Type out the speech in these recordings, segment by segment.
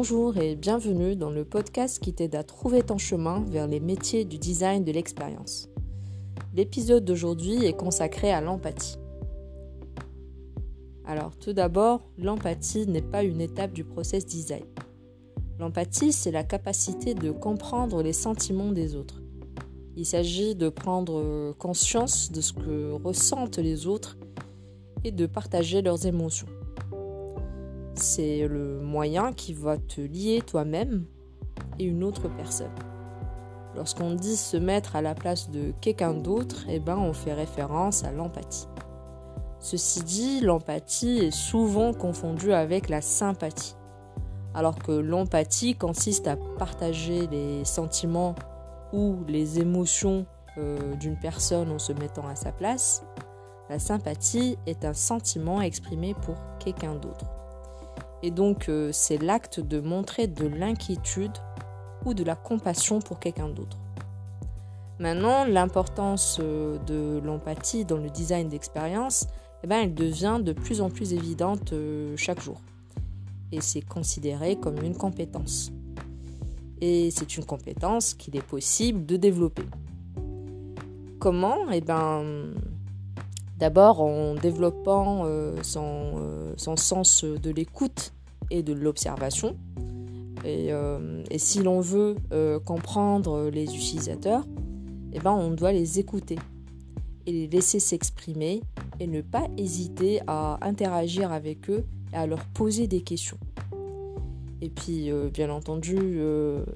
Bonjour et bienvenue dans le podcast qui t'aide à trouver ton chemin vers les métiers du design de l'expérience. L'épisode d'aujourd'hui est consacré à l'empathie. Alors tout d'abord, l'empathie n'est pas une étape du process design. L'empathie, c'est la capacité de comprendre les sentiments des autres. Il s'agit de prendre conscience de ce que ressentent les autres et de partager leurs émotions c'est le moyen qui va te lier toi-même et une autre personne. Lorsqu'on dit se mettre à la place de quelqu'un d'autre, eh ben on fait référence à l'empathie. Ceci dit, l'empathie est souvent confondue avec la sympathie. Alors que l'empathie consiste à partager les sentiments ou les émotions euh, d'une personne en se mettant à sa place, la sympathie est un sentiment exprimé pour quelqu'un d'autre. Et donc, euh, c'est l'acte de montrer de l'inquiétude ou de la compassion pour quelqu'un d'autre. Maintenant, l'importance euh, de l'empathie dans le design d'expérience, eh ben, elle devient de plus en plus évidente euh, chaque jour. Et c'est considéré comme une compétence. Et c'est une compétence qu'il est possible de développer. Comment? Eh ben, D'abord en développant euh, euh, son, sens de l'écoute et de l'observation. Et, euh, si l'on veut comprendre les utilisateurs, eh ben, on doit les écouter et les laisser s'exprimer et ne pas hésiter à interagir avec eux et à leur poser des questions. Et puis, bien entendu,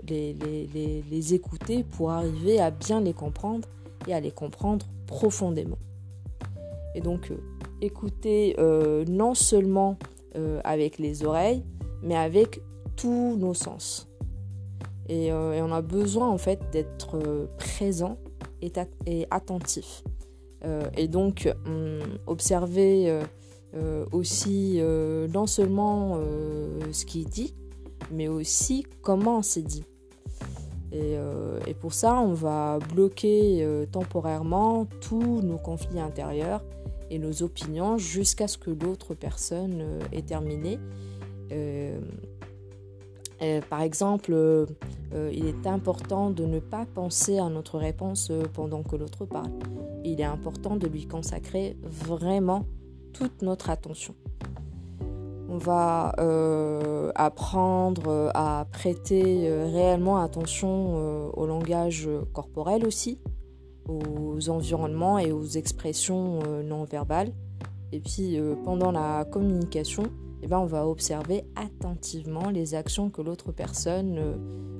les écouter pour arriver à bien les comprendre et à les comprendre profondément. Et donc, euh, écouter euh, non seulement euh, avec les oreilles, mais avec tous nos sens. Et, on a besoin en fait d'être présent et, attentif. et donc, observer aussi non seulement ce qui est dit, mais aussi comment c'est dit. Et, pour ça, on va bloquer temporairement tous nos conflits intérieurs et nos opinions jusqu'à ce que l'autre personne euh, ait terminé. Euh, euh, par exemple, il est important de ne pas penser à notre réponse pendant que l'autre parle. Il est important de lui consacrer vraiment toute notre attention. On va apprendre à prêter réellement attention au langage corporel aussi, aux environnements et aux expressions euh, non verbales. Et puis euh, pendant la communication, eh ben, on va observer attentivement les actions que l'autre personne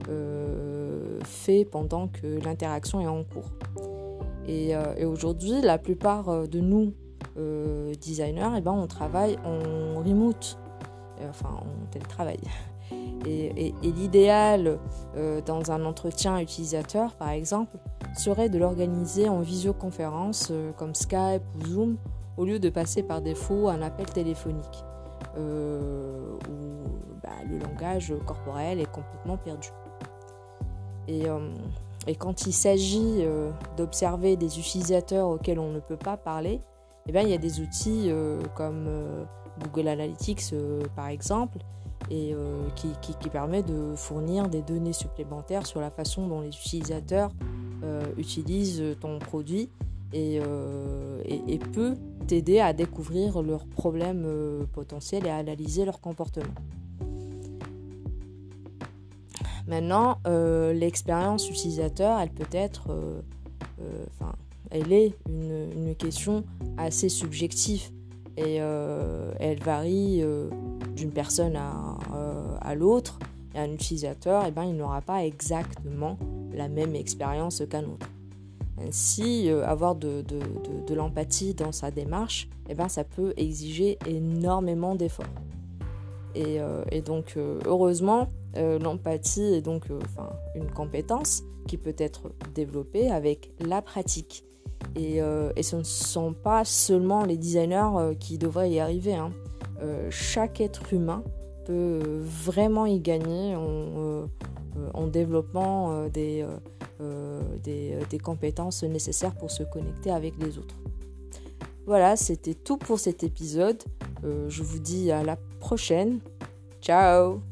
euh, fait pendant que l'interaction est en cours. Et, aujourd'hui, la plupart de nous, designers, eh ben, on travaille en remote, enfin en télétravail. Et, l'idéal dans un entretien utilisateur, par exemple, serait de l'organiser en visioconférence euh, comme Skype ou Zoom au lieu de passer par défaut un appel téléphonique euh, où bah, le langage corporel est complètement perdu. Et, euh, quand il s'agit d'observer des utilisateurs auxquels on ne peut pas parler, eh bien, il y a des outils comme Google Analytics par exemple, et qui, qui, permet de fournir des données supplémentaires sur la façon dont les utilisateurs euh, utilise ton produit euh, et, peut t'aider à découvrir leurs problèmes euh, potentiels et à analyser leur comportement. Maintenant, l'expérience utilisateur, elle peut être, elle est une, question assez subjective et elle varie d'une personne à, à l'autre. Et un utilisateur, eh ben, il n'aura pas exactement la même expérience qu'un autre. Ainsi, euh, avoir de, l'empathie dans sa démarche, eh ben, ça peut exiger énormément d'efforts. Et, euh, donc, euh, heureusement, l'empathie est donc une compétence qui peut être développée avec la pratique. Et, ce ne sont pas seulement les designers qui devraient y arriver. Hein. chaque être humain peut vraiment y gagner en, euh, développant euh, euh, des, des compétences nécessaires pour se connecter avec les autres. Voilà, c'était tout pour cet épisode. je vous dis à la prochaine. Ciao